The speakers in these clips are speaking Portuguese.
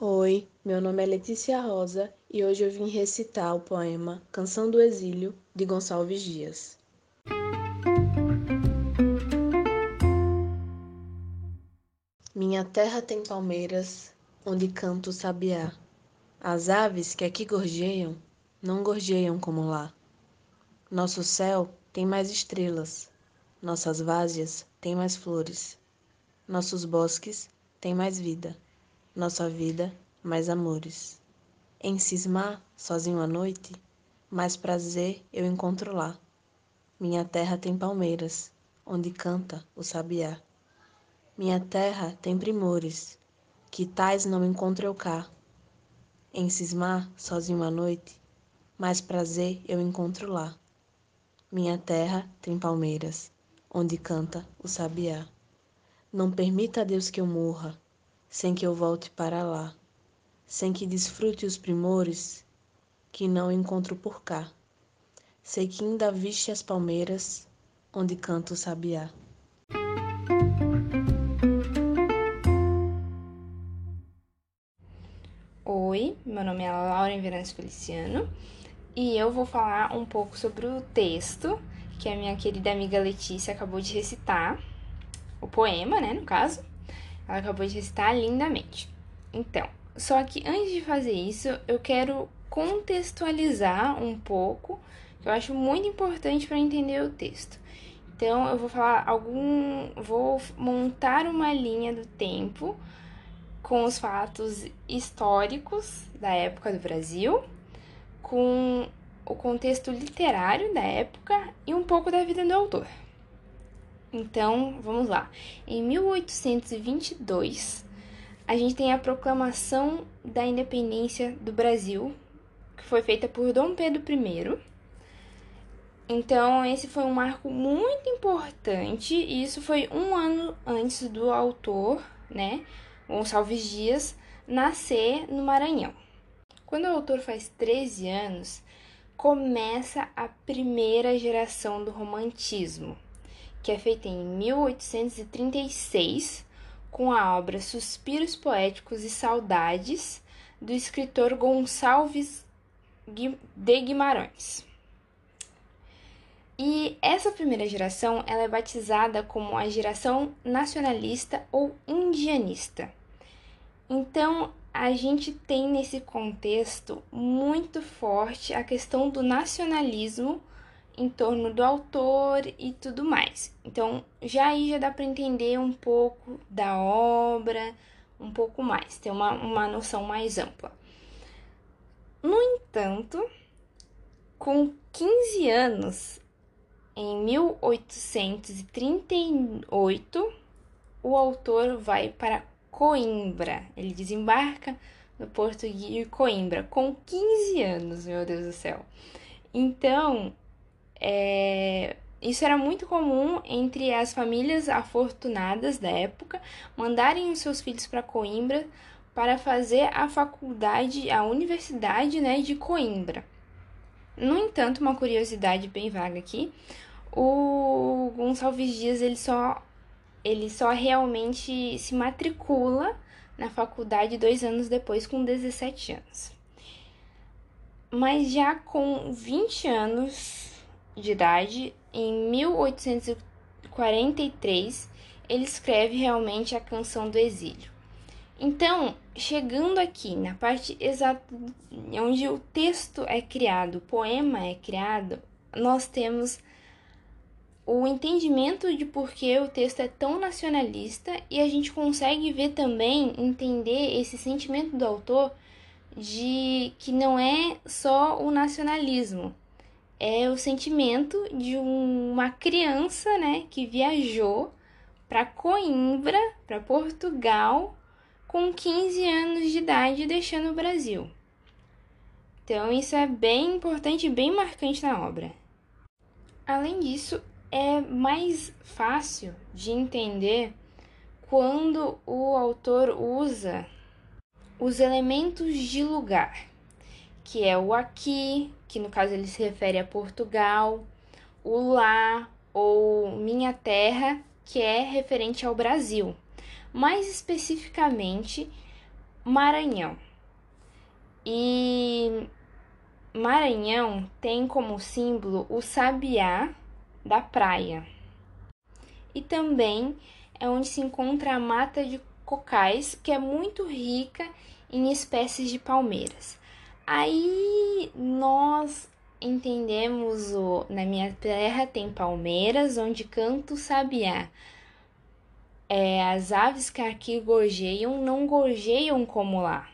Oi, meu nome é Letícia Rosa e hoje eu vim recitar o poema Canção do Exílio de Gonçalves Dias. Minha terra tem palmeiras onde canta o sabiá. As aves que aqui gorjeiam não gorjeiam como lá. Nosso céu tem mais estrelas, nossas várzeas têm mais flores, nossos bosques têm mais vida nossa vida, mais amores. Em cismar, sozinho à noite, mais prazer eu encontro lá. Minha terra tem palmeiras, onde canta o sabiá. Minha terra tem primores, que tais não encontro eu cá. Em cismar, sozinho à noite, mais prazer eu encontro lá. Minha terra tem palmeiras, onde canta o sabiá. Não permita a Deus que eu morra, sem que eu volte para lá, sem que desfrute os primores que não encontro por cá. Sei que ainda viste as palmeiras onde canta o sabiá. Oi, meu nome é Laura Verantes Feliciano e eu vou falar um pouco sobre o texto que a minha querida amiga Letícia acabou de recitar, o poema, né, no caso. Ela acabou de recitar lindamente. Então, só que antes de fazer isso, eu quero contextualizar um pouco, que eu acho muito importante para entender o texto. Então, eu vou falar algum. Vou montar uma linha do tempo com os fatos históricos da época do Brasil, com o contexto literário da época e um pouco da vida do autor. Então, vamos lá. Em 1822, a gente tem a proclamação da independência do Brasil, que foi feita por Dom Pedro I. Então, esse foi um marco muito importante, e isso foi um ano antes do autor, né, Gonçalves Dias, nascer no Maranhão. Quando o autor faz 13 anos, começa a primeira geração do romantismo que é feita em 1836 com a obra Suspiros Poéticos e Saudades do escritor Gonçalves de Guimarães. E essa primeira geração ela é batizada como a geração nacionalista ou indianista. Então, a gente tem nesse contexto muito forte a questão do nacionalismo em torno do autor e tudo mais. Então, já aí já dá para entender um pouco da obra, um pouco mais, ter uma, uma noção mais ampla. No entanto, com 15 anos, em 1838, o autor vai para Coimbra. Ele desembarca no porto de Coimbra com 15 anos, meu Deus do céu. Então, é, isso era muito comum entre as famílias afortunadas da época mandarem os seus filhos para Coimbra para fazer a faculdade, a universidade né, de Coimbra. No entanto, uma curiosidade bem vaga aqui, o Gonçalves Dias ele só, ele só realmente se matricula na faculdade dois anos depois, com 17 anos. Mas já com 20 anos, de idade, em 1843, ele escreve realmente a canção do exílio. Então, chegando aqui na parte exata onde o texto é criado, o poema é criado, nós temos o entendimento de por que o texto é tão nacionalista e a gente consegue ver também, entender esse sentimento do autor de que não é só o nacionalismo, é o sentimento de uma criança, né, que viajou para Coimbra, para Portugal, com 15 anos de idade, deixando o Brasil. Então, isso é bem importante e bem marcante na obra. Além disso, é mais fácil de entender quando o autor usa os elementos de lugar que é o aqui, que no caso ele se refere a Portugal, o lá ou minha terra, que é referente ao Brasil. Mais especificamente, Maranhão. E Maranhão tem como símbolo o sabiá da praia. E também é onde se encontra a mata de cocais, que é muito rica em espécies de palmeiras. Aí nós entendemos o na minha terra tem palmeiras onde canta o sabiá. É, as aves que aqui gorjeiam não gorjeiam como lá.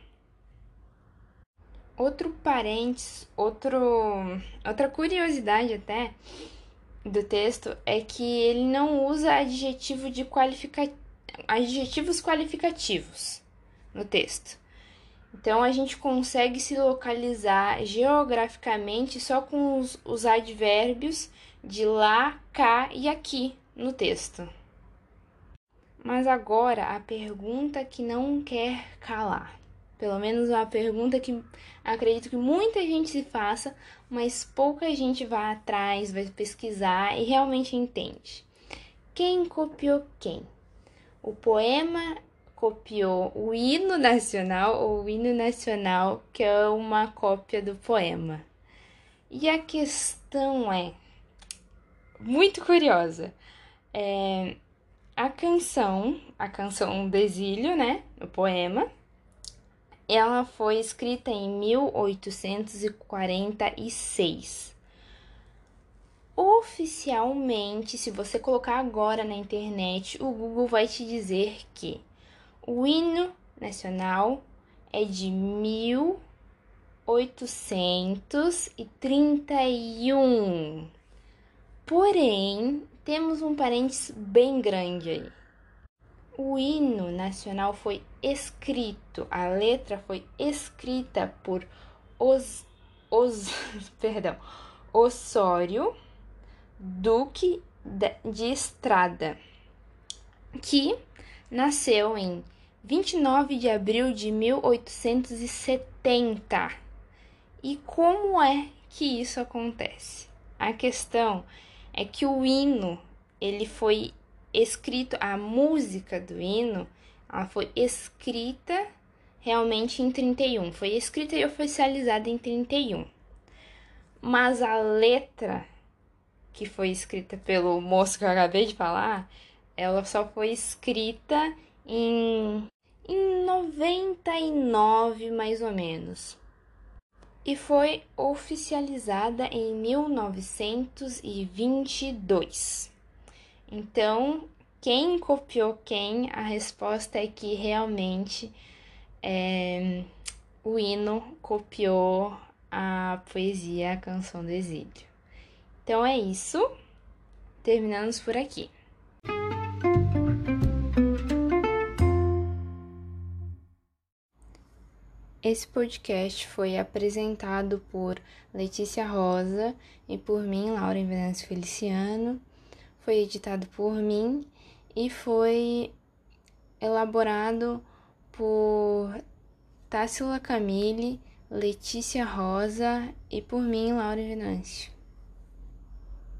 Outro parênteses, outro, outra curiosidade até do texto é que ele não usa adjetivo de qualifica... adjetivos qualificativos no texto. Então a gente consegue se localizar geograficamente só com os, os advérbios de lá, cá e aqui no texto. Mas agora a pergunta que não quer calar. Pelo menos uma pergunta que acredito que muita gente se faça, mas pouca gente vai atrás, vai pesquisar e realmente entende. Quem copiou quem? O poema copiou o hino nacional ou o hino nacional, que é uma cópia do poema. E a questão é muito curiosa. É, a canção, a canção do exílio, né, o poema, ela foi escrita em 1846. Oficialmente, se você colocar agora na internet, o Google vai te dizer que o hino nacional é de 1831. Porém, temos um parênteses bem grande aí. O hino nacional foi escrito, a letra foi escrita por os, os perdão, Osório Duque de Estrada, que nasceu em 29 de abril de 1870. E como é que isso acontece? A questão é que o hino ele foi escrito, a música do hino, ela foi escrita realmente em 31, foi escrita e oficializada em 31. Mas a letra que foi escrita pelo moço que eu acabei de falar, ela só foi escrita em, em 99 mais ou menos. E foi oficializada em 1922. Então, quem copiou quem? A resposta é que realmente é, o hino copiou a poesia, a canção do exílio. Então é isso. Terminamos por aqui. Esse podcast foi apresentado por Letícia Rosa e por mim, Laura Venâncio Feliciano foi editado por mim e foi elaborado por Tássila Camille, Letícia Rosa e por mim, Laura Venâncio.